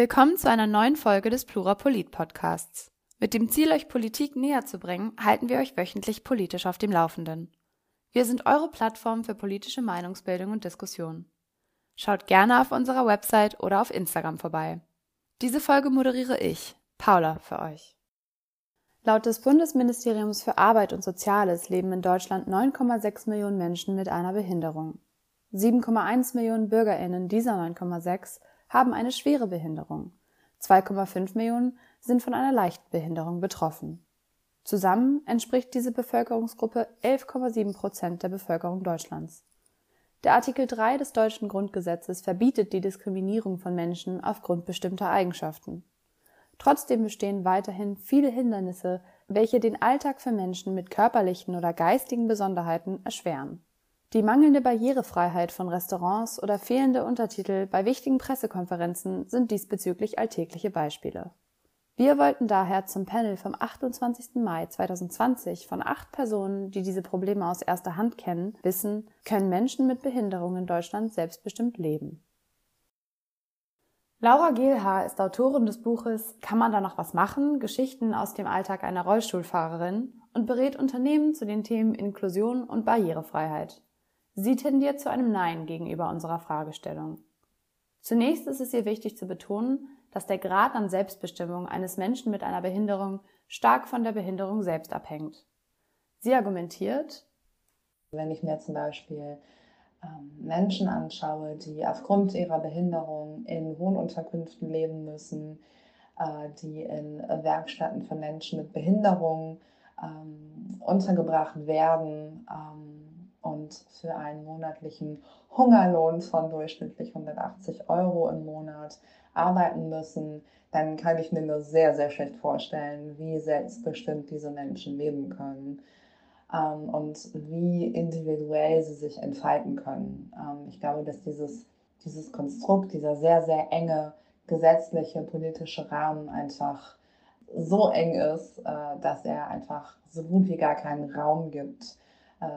Willkommen zu einer neuen Folge des Plurapolit Podcasts. Mit dem Ziel, euch Politik näher zu bringen, halten wir euch wöchentlich politisch auf dem Laufenden. Wir sind eure Plattform für politische Meinungsbildung und Diskussion. Schaut gerne auf unserer Website oder auf Instagram vorbei. Diese Folge moderiere ich, Paula, für euch. Laut des Bundesministeriums für Arbeit und Soziales leben in Deutschland 9,6 Millionen Menschen mit einer Behinderung. 7,1 Millionen Bürgerinnen dieser 9,6 haben eine schwere Behinderung. 2,5 Millionen sind von einer leichten Behinderung betroffen. Zusammen entspricht diese Bevölkerungsgruppe 11,7 Prozent der Bevölkerung Deutschlands. Der Artikel 3 des deutschen Grundgesetzes verbietet die Diskriminierung von Menschen aufgrund bestimmter Eigenschaften. Trotzdem bestehen weiterhin viele Hindernisse, welche den Alltag für Menschen mit körperlichen oder geistigen Besonderheiten erschweren. Die mangelnde Barrierefreiheit von Restaurants oder fehlende Untertitel bei wichtigen Pressekonferenzen sind diesbezüglich alltägliche Beispiele. Wir wollten daher zum Panel vom 28. Mai 2020 von acht Personen, die diese Probleme aus erster Hand kennen, wissen, können Menschen mit Behinderung in Deutschland selbstbestimmt leben. Laura Gehlhaar ist Autorin des Buches Kann man da noch was machen? Geschichten aus dem Alltag einer Rollstuhlfahrerin und berät Unternehmen zu den Themen Inklusion und Barrierefreiheit. Sie tendiert zu einem Nein gegenüber unserer Fragestellung. Zunächst ist es ihr wichtig zu betonen, dass der Grad an Selbstbestimmung eines Menschen mit einer Behinderung stark von der Behinderung selbst abhängt. Sie argumentiert, wenn ich mir zum Beispiel ähm, Menschen anschaue, die aufgrund ihrer Behinderung in Wohnunterkünften leben müssen, äh, die in Werkstätten für Menschen mit Behinderung ähm, untergebracht werden, ähm, und für einen monatlichen Hungerlohn von durchschnittlich 180 Euro im Monat arbeiten müssen, dann kann ich mir nur sehr, sehr schlecht vorstellen, wie selbstbestimmt diese Menschen leben können ähm, und wie individuell sie sich entfalten können. Ähm, ich glaube, dass dieses, dieses Konstrukt, dieser sehr, sehr enge gesetzliche, politische Rahmen einfach so eng ist, äh, dass er einfach so gut wie gar keinen Raum gibt,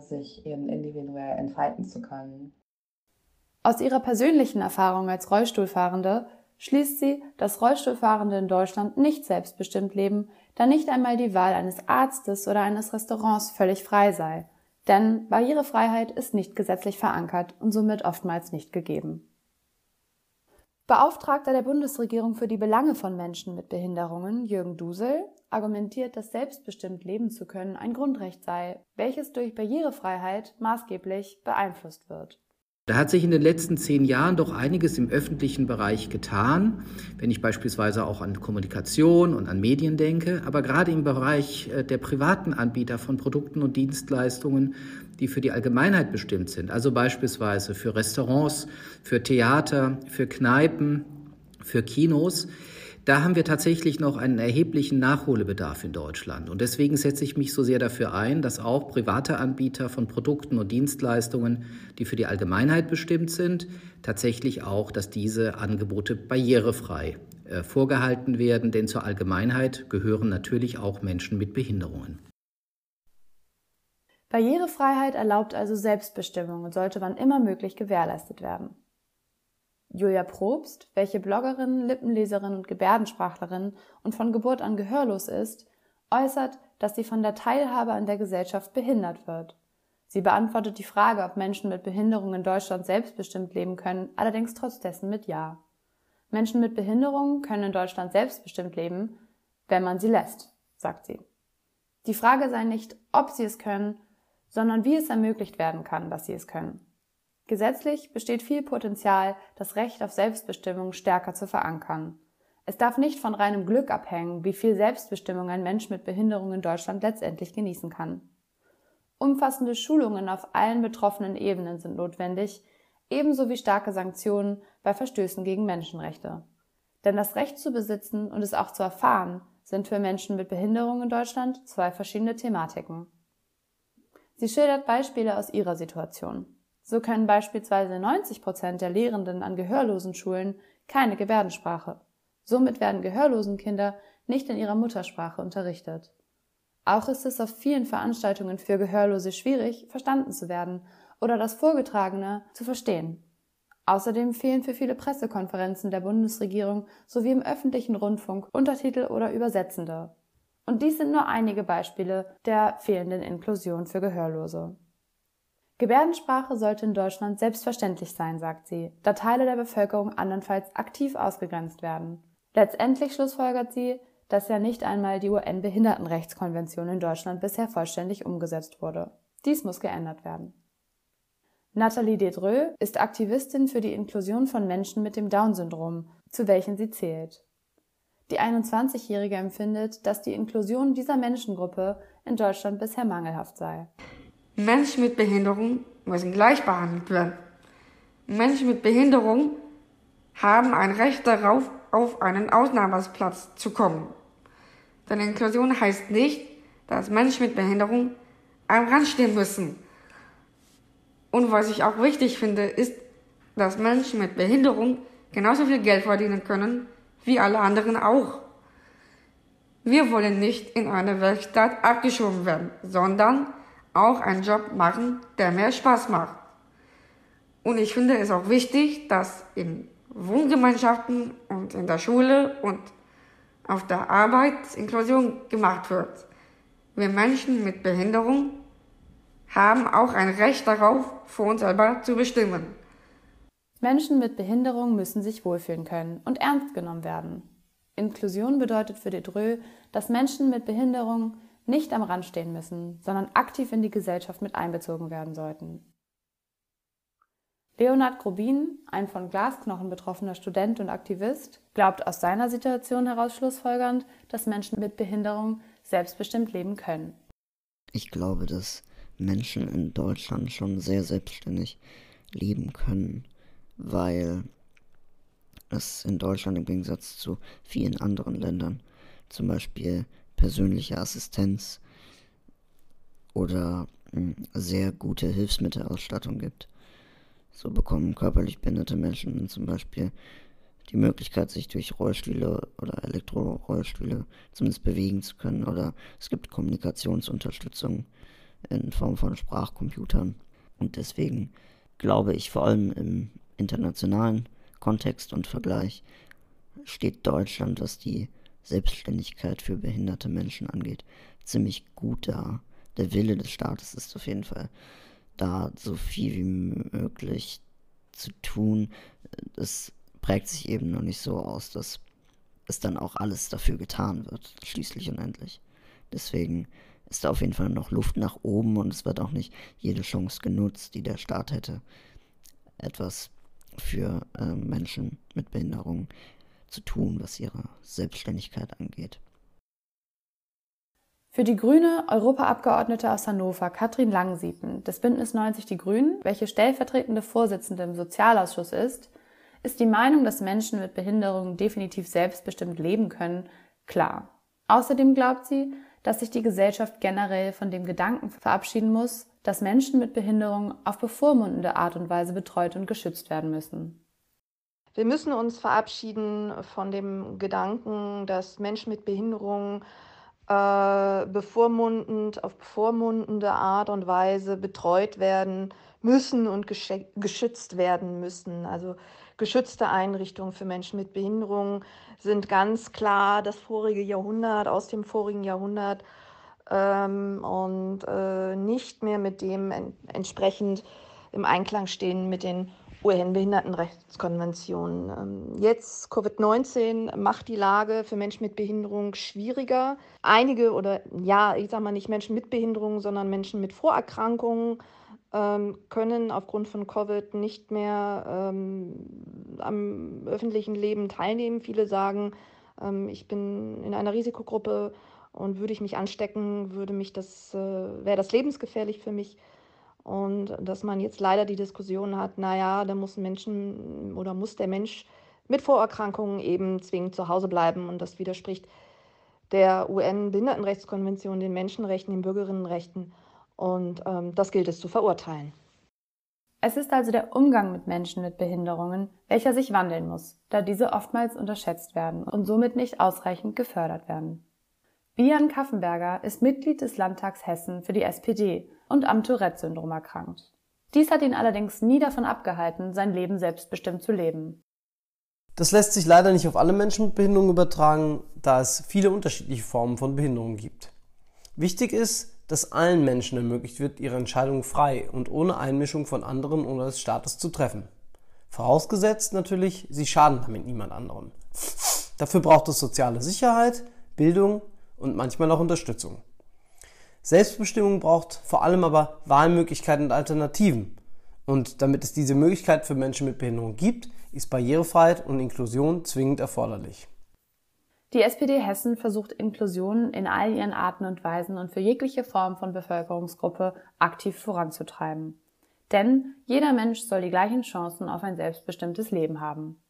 sich eben individuell entfalten zu können. Aus ihrer persönlichen Erfahrung als Rollstuhlfahrende schließt sie, dass Rollstuhlfahrende in Deutschland nicht selbstbestimmt leben, da nicht einmal die Wahl eines Arztes oder eines Restaurants völlig frei sei. Denn Barrierefreiheit ist nicht gesetzlich verankert und somit oftmals nicht gegeben. Beauftragter der Bundesregierung für die Belange von Menschen mit Behinderungen, Jürgen Dusel, argumentiert, dass selbstbestimmt leben zu können ein Grundrecht sei, welches durch Barrierefreiheit maßgeblich beeinflusst wird. Da hat sich in den letzten zehn Jahren doch einiges im öffentlichen Bereich getan, wenn ich beispielsweise auch an Kommunikation und an Medien denke, aber gerade im Bereich äh, der privaten Anbieter von Produkten und Dienstleistungen, die für die Allgemeinheit bestimmt sind, also beispielsweise für Restaurants, für Theater, für Kneipen, für Kinos, da haben wir tatsächlich noch einen erheblichen Nachholbedarf in Deutschland. Und deswegen setze ich mich so sehr dafür ein, dass auch private Anbieter von Produkten und Dienstleistungen, die für die Allgemeinheit bestimmt sind, tatsächlich auch, dass diese Angebote barrierefrei äh, vorgehalten werden. Denn zur Allgemeinheit gehören natürlich auch Menschen mit Behinderungen. Barrierefreiheit erlaubt also Selbstbestimmung und sollte wann immer möglich gewährleistet werden. Julia Probst, welche Bloggerin, Lippenleserin und Gebärdensprachlerin und von Geburt an gehörlos ist, äußert, dass sie von der Teilhabe an der Gesellschaft behindert wird. Sie beantwortet die Frage, ob Menschen mit Behinderung in Deutschland selbstbestimmt leben können, allerdings trotz dessen mit Ja. Menschen mit Behinderung können in Deutschland selbstbestimmt leben, wenn man sie lässt, sagt sie. Die Frage sei nicht, ob sie es können, sondern wie es ermöglicht werden kann, dass sie es können. Gesetzlich besteht viel Potenzial, das Recht auf Selbstbestimmung stärker zu verankern. Es darf nicht von reinem Glück abhängen, wie viel Selbstbestimmung ein Mensch mit Behinderung in Deutschland letztendlich genießen kann. Umfassende Schulungen auf allen betroffenen Ebenen sind notwendig, ebenso wie starke Sanktionen bei Verstößen gegen Menschenrechte. Denn das Recht zu besitzen und es auch zu erfahren, sind für Menschen mit Behinderung in Deutschland zwei verschiedene Thematiken. Sie schildert Beispiele aus ihrer Situation. So können beispielsweise 90 Prozent der Lehrenden an gehörlosen Schulen keine Gebärdensprache. Somit werden gehörlosen Kinder nicht in ihrer Muttersprache unterrichtet. Auch ist es auf vielen Veranstaltungen für Gehörlose schwierig, verstanden zu werden oder das Vorgetragene zu verstehen. Außerdem fehlen für viele Pressekonferenzen der Bundesregierung sowie im öffentlichen Rundfunk Untertitel oder Übersetzende. Und dies sind nur einige Beispiele der fehlenden Inklusion für Gehörlose. Gebärdensprache sollte in Deutschland selbstverständlich sein, sagt sie, da Teile der Bevölkerung andernfalls aktiv ausgegrenzt werden. Letztendlich schlussfolgert sie, dass ja nicht einmal die UN-Behindertenrechtskonvention in Deutschland bisher vollständig umgesetzt wurde. Dies muss geändert werden. Nathalie Dedreux ist Aktivistin für die Inklusion von Menschen mit dem Down-Syndrom, zu welchen sie zählt. Die 21-Jährige empfindet, dass die Inklusion dieser Menschengruppe in Deutschland bisher mangelhaft sei. Menschen mit Behinderung müssen gleich behandelt werden. Menschen mit Behinderung haben ein Recht darauf, auf einen Ausnahmeplatz zu kommen. Denn Inklusion heißt nicht, dass Menschen mit Behinderung am Rand stehen müssen. Und was ich auch wichtig finde, ist, dass Menschen mit Behinderung genauso viel Geld verdienen können wie alle anderen auch. Wir wollen nicht in eine Werkstatt abgeschoben werden, sondern auch einen Job machen, der mehr Spaß macht. Und ich finde es auch wichtig, dass in Wohngemeinschaften und in der Schule und auf der Arbeit Inklusion gemacht wird. Wir Menschen mit Behinderung haben auch ein Recht darauf, für uns selber zu bestimmen. Menschen mit Behinderung müssen sich wohlfühlen können und ernst genommen werden. Inklusion bedeutet für Dedreux, dass Menschen mit Behinderung nicht am Rand stehen müssen, sondern aktiv in die Gesellschaft mit einbezogen werden sollten. Leonard Grobin, ein von Glasknochen betroffener Student und Aktivist, glaubt aus seiner Situation heraus schlussfolgernd, dass Menschen mit Behinderung selbstbestimmt leben können. Ich glaube, dass Menschen in Deutschland schon sehr selbstständig leben können, weil es in Deutschland im Gegensatz zu vielen anderen Ländern zum Beispiel persönliche Assistenz oder hm, sehr gute Hilfsmittelausstattung gibt. So bekommen körperlich behinderte Menschen zum Beispiel die Möglichkeit, sich durch Rollstühle oder Elektrorollstühle zumindest bewegen zu können. Oder es gibt Kommunikationsunterstützung in Form von Sprachcomputern. Und deswegen glaube ich, vor allem im internationalen Kontext und Vergleich steht Deutschland, was die Selbstständigkeit für behinderte Menschen angeht, ziemlich gut da. Der Wille des Staates ist auf jeden Fall da, so viel wie möglich zu tun. Es prägt sich eben noch nicht so aus, dass es dann auch alles dafür getan wird, schließlich und endlich. Deswegen ist da auf jeden Fall noch Luft nach oben und es wird auch nicht jede Chance genutzt, die der Staat hätte, etwas für äh, Menschen mit Behinderung zu tun, was ihre Selbstständigkeit angeht. Für die grüne Europaabgeordnete aus Hannover, Katrin Langsiepen, des Bündnis 90 Die Grünen, welche stellvertretende Vorsitzende im Sozialausschuss ist, ist die Meinung, dass Menschen mit Behinderungen definitiv selbstbestimmt leben können, klar. Außerdem glaubt sie, dass sich die Gesellschaft generell von dem Gedanken verabschieden muss, dass Menschen mit Behinderung auf bevormundende Art und Weise betreut und geschützt werden müssen. Wir müssen uns verabschieden von dem Gedanken, dass Menschen mit Behinderung äh, bevormundend, auf bevormundende Art und Weise betreut werden müssen und geschützt werden müssen. Also geschützte Einrichtungen für Menschen mit Behinderung sind ganz klar das vorige Jahrhundert, aus dem vorigen Jahrhundert ähm, und äh, nicht mehr mit dem en entsprechend im Einklang stehen mit den UN-Behindertenrechtskonvention. Ähm, jetzt Covid-19 macht die Lage für Menschen mit Behinderung schwieriger. Einige oder ja, ich sage mal nicht Menschen mit Behinderung, sondern Menschen mit Vorerkrankungen ähm, können aufgrund von Covid nicht mehr ähm, am öffentlichen Leben teilnehmen. Viele sagen, ähm, ich bin in einer Risikogruppe und würde ich mich anstecken, würde mich das, äh, wäre das lebensgefährlich für mich. Und dass man jetzt leider die Diskussion hat, naja, da muss Menschen oder muss der Mensch mit Vorerkrankungen eben zwingend zu Hause bleiben. Und das widerspricht der UN-Behindertenrechtskonvention, den Menschenrechten, den Bürgerinnenrechten. Und ähm, das gilt es zu verurteilen. Es ist also der Umgang mit Menschen mit Behinderungen, welcher sich wandeln muss, da diese oftmals unterschätzt werden und somit nicht ausreichend gefördert werden. Bian Kaffenberger ist Mitglied des Landtags Hessen für die SPD und am Tourette-Syndrom erkrankt. Dies hat ihn allerdings nie davon abgehalten, sein Leben selbstbestimmt zu leben. Das lässt sich leider nicht auf alle Menschen mit Behinderung übertragen, da es viele unterschiedliche Formen von Behinderung gibt. Wichtig ist, dass allen Menschen ermöglicht wird, ihre Entscheidungen frei und ohne Einmischung von anderen oder des Staates zu treffen. Vorausgesetzt natürlich, sie schaden damit niemand anderem. Dafür braucht es soziale Sicherheit, Bildung und manchmal auch Unterstützung. Selbstbestimmung braucht vor allem aber Wahlmöglichkeiten und Alternativen. Und damit es diese Möglichkeit für Menschen mit Behinderung gibt, ist Barrierefreiheit und Inklusion zwingend erforderlich. Die SPD Hessen versucht Inklusion in all ihren Arten und Weisen und für jegliche Form von Bevölkerungsgruppe aktiv voranzutreiben. Denn jeder Mensch soll die gleichen Chancen auf ein selbstbestimmtes Leben haben.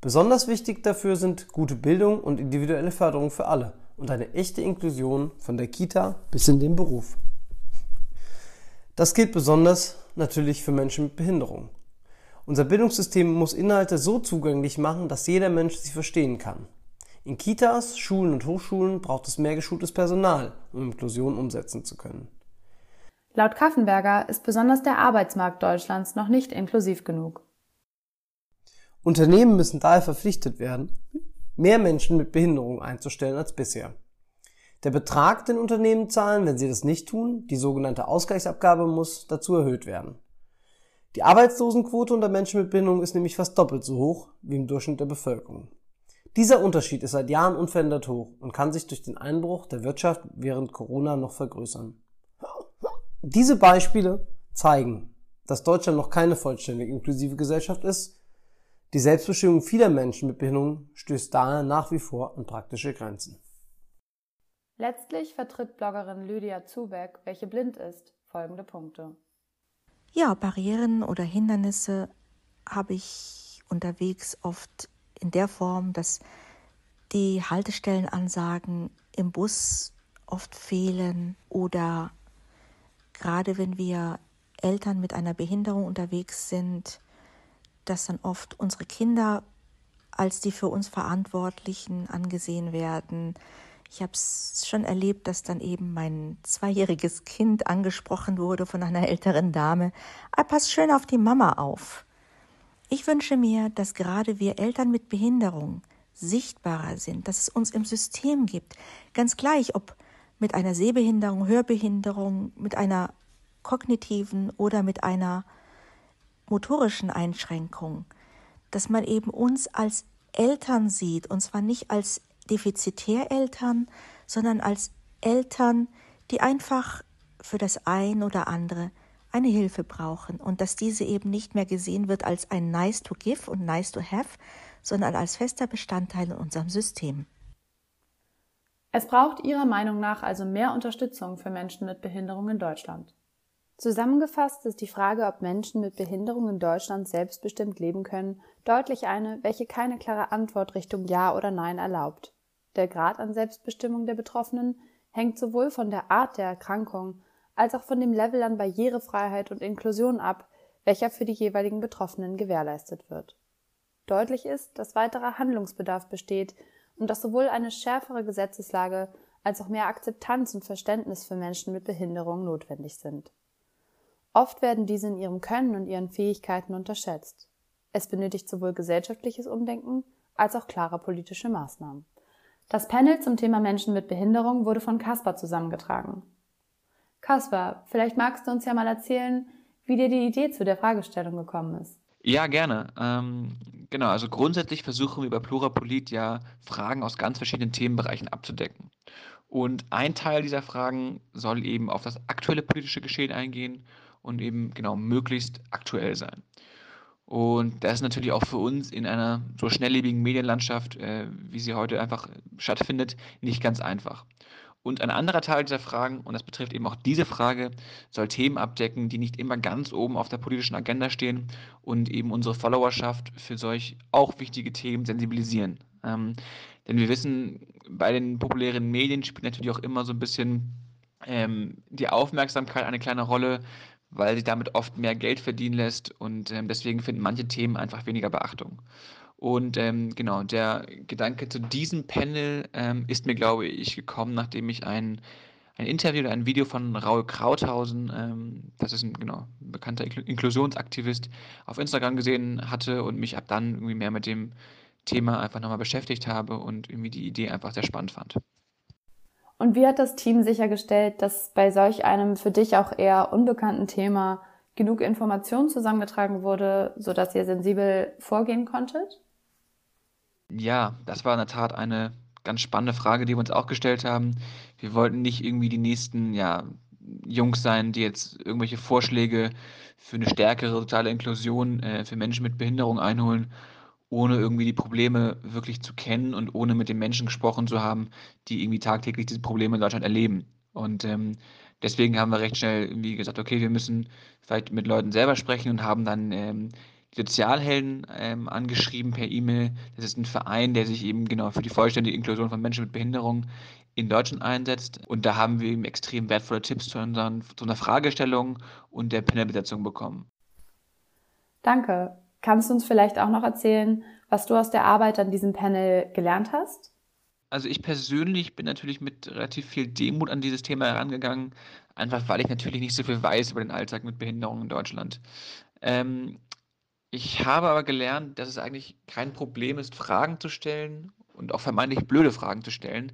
Besonders wichtig dafür sind gute Bildung und individuelle Förderung für alle und eine echte Inklusion von der Kita bis in den Beruf. Das gilt besonders natürlich für Menschen mit Behinderung. Unser Bildungssystem muss Inhalte so zugänglich machen, dass jeder Mensch sie verstehen kann. In Kitas, Schulen und Hochschulen braucht es mehr geschultes Personal, um Inklusion umsetzen zu können. Laut Kaffenberger ist besonders der Arbeitsmarkt Deutschlands noch nicht inklusiv genug. Unternehmen müssen daher verpflichtet werden, mehr Menschen mit Behinderung einzustellen als bisher. Der Betrag, den Unternehmen zahlen, wenn sie das nicht tun, die sogenannte Ausgleichsabgabe muss dazu erhöht werden. Die Arbeitslosenquote unter Menschen mit Behinderung ist nämlich fast doppelt so hoch wie im Durchschnitt der Bevölkerung. Dieser Unterschied ist seit Jahren unverändert hoch und kann sich durch den Einbruch der Wirtschaft während Corona noch vergrößern. Diese Beispiele zeigen, dass Deutschland noch keine vollständig inklusive Gesellschaft ist. Die Selbstbestimmung vieler Menschen mit Behinderung stößt daher nach wie vor an praktische Grenzen. Letztlich vertritt Bloggerin Lydia Zubeck, welche blind ist, folgende Punkte. Ja, Barrieren oder Hindernisse habe ich unterwegs oft in der Form, dass die Haltestellenansagen im Bus oft fehlen oder gerade wenn wir Eltern mit einer Behinderung unterwegs sind, dass dann oft unsere Kinder als die für uns Verantwortlichen angesehen werden. Ich habe es schon erlebt, dass dann eben mein zweijähriges Kind angesprochen wurde von einer älteren Dame. Ah, pass schön auf die Mama auf. Ich wünsche mir, dass gerade wir Eltern mit Behinderung sichtbarer sind, dass es uns im System gibt, ganz gleich, ob mit einer Sehbehinderung, Hörbehinderung, mit einer kognitiven oder mit einer motorischen Einschränkung, dass man eben uns als Eltern sieht, und zwar nicht als Defizitäreltern, sondern als Eltern, die einfach für das ein oder andere eine Hilfe brauchen und dass diese eben nicht mehr gesehen wird als ein Nice to give und Nice to have, sondern als fester Bestandteil in unserem System. Es braucht Ihrer Meinung nach also mehr Unterstützung für Menschen mit Behinderung in Deutschland. Zusammengefasst ist die Frage, ob Menschen mit Behinderung in Deutschland selbstbestimmt leben können, deutlich eine, welche keine klare Antwort Richtung Ja oder Nein erlaubt. Der Grad an Selbstbestimmung der Betroffenen hängt sowohl von der Art der Erkrankung als auch von dem Level an Barrierefreiheit und Inklusion ab, welcher für die jeweiligen Betroffenen gewährleistet wird. Deutlich ist, dass weiterer Handlungsbedarf besteht und dass sowohl eine schärfere Gesetzeslage als auch mehr Akzeptanz und Verständnis für Menschen mit Behinderung notwendig sind. Oft werden diese in ihrem Können und ihren Fähigkeiten unterschätzt. Es benötigt sowohl gesellschaftliches Umdenken als auch klare politische Maßnahmen. Das Panel zum Thema Menschen mit Behinderung wurde von Caspar zusammengetragen. Kaspar, vielleicht magst du uns ja mal erzählen, wie dir die Idee zu der Fragestellung gekommen ist. Ja, gerne. Ähm, genau, also grundsätzlich versuchen wir bei Plurapolit ja Fragen aus ganz verschiedenen Themenbereichen abzudecken. Und ein Teil dieser Fragen soll eben auf das aktuelle politische Geschehen eingehen und eben genau möglichst aktuell sein. Und das ist natürlich auch für uns in einer so schnelllebigen Medienlandschaft, äh, wie sie heute einfach stattfindet, nicht ganz einfach. Und ein anderer Teil dieser Fragen, und das betrifft eben auch diese Frage, soll Themen abdecken, die nicht immer ganz oben auf der politischen Agenda stehen und eben unsere Followerschaft für solch auch wichtige Themen sensibilisieren. Ähm, denn wir wissen, bei den populären Medien spielt natürlich auch immer so ein bisschen ähm, die Aufmerksamkeit eine kleine Rolle, weil sie damit oft mehr Geld verdienen lässt und ähm, deswegen finden manche Themen einfach weniger Beachtung. Und ähm, genau, der Gedanke zu diesem Panel ähm, ist mir, glaube ich, gekommen, nachdem ich einen ein Interview oder ein Video von Raul Krauthausen, ähm, das ist ein genau, ein bekannter Inklusionsaktivist, auf Instagram gesehen hatte und mich ab dann irgendwie mehr mit dem Thema einfach nochmal beschäftigt habe und irgendwie die Idee einfach sehr spannend fand. Und wie hat das Team sichergestellt, dass bei solch einem für dich auch eher unbekannten Thema genug Information zusammengetragen wurde, sodass ihr sensibel vorgehen konntet? Ja, das war in der Tat eine ganz spannende Frage, die wir uns auch gestellt haben. Wir wollten nicht irgendwie die nächsten, ja, Jungs sein, die jetzt irgendwelche Vorschläge für eine stärkere soziale Inklusion äh, für Menschen mit Behinderung einholen, ohne irgendwie die Probleme wirklich zu kennen und ohne mit den Menschen gesprochen zu haben, die irgendwie tagtäglich diese Probleme in Deutschland erleben. Und ähm, deswegen haben wir recht schnell irgendwie gesagt, okay, wir müssen vielleicht mit Leuten selber sprechen und haben dann ähm, Sozialhelden ähm, angeschrieben per E-Mail. Das ist ein Verein, der sich eben genau für die vollständige Inklusion von Menschen mit Behinderung in Deutschland einsetzt. Und da haben wir eben extrem wertvolle Tipps zu, unseren, zu einer Fragestellung und der Panelbesetzung bekommen. Danke. Kannst du uns vielleicht auch noch erzählen, was du aus der Arbeit an diesem Panel gelernt hast? Also ich persönlich bin natürlich mit relativ viel Demut an dieses Thema herangegangen, einfach weil ich natürlich nicht so viel weiß über den Alltag mit Behinderungen in Deutschland. Ähm, ich habe aber gelernt, dass es eigentlich kein Problem ist, Fragen zu stellen und auch vermeintlich blöde Fragen zu stellen.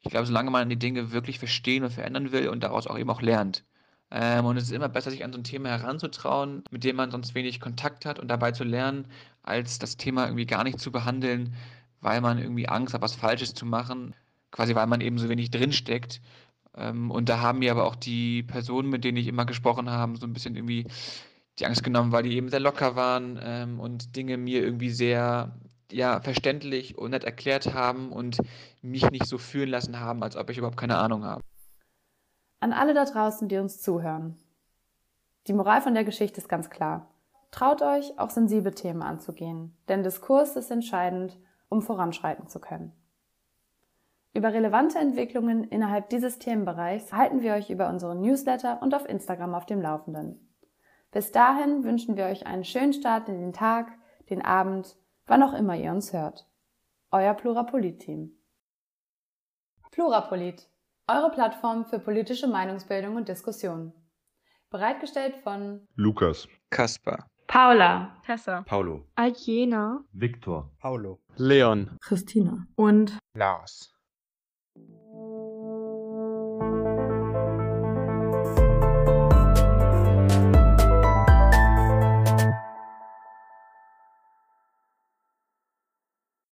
Ich glaube, solange man die Dinge wirklich verstehen und verändern will und daraus auch eben auch lernt. Ähm, und es ist immer besser, sich an so ein Thema heranzutrauen, mit dem man sonst wenig Kontakt hat und dabei zu lernen, als das Thema irgendwie gar nicht zu behandeln, weil man irgendwie Angst hat, was Falsches zu machen, quasi weil man eben so wenig drinsteckt. Ähm, und da haben mir aber auch die Personen, mit denen ich immer gesprochen habe, so ein bisschen irgendwie die Angst genommen, weil die eben sehr locker waren ähm, und Dinge mir irgendwie sehr ja, verständlich und nett erklärt haben und mich nicht so fühlen lassen haben, als ob ich überhaupt keine Ahnung habe. An alle da draußen, die uns zuhören. Die Moral von der Geschichte ist ganz klar. Traut euch, auch sensible Themen anzugehen, denn Diskurs ist entscheidend, um voranschreiten zu können. Über relevante Entwicklungen innerhalb dieses Themenbereichs halten wir euch über unseren Newsletter und auf Instagram auf dem Laufenden. Bis dahin wünschen wir euch einen schönen Start in den Tag, den Abend, wann auch immer ihr uns hört. Euer Plurapolit-Team. Plurapolit, eure Plattform für politische Meinungsbildung und Diskussion. Bereitgestellt von Lukas, Kaspar, Paula, Tessa, Paulo, Aljena, Viktor, Paulo, Leon, Christina. Und Lars.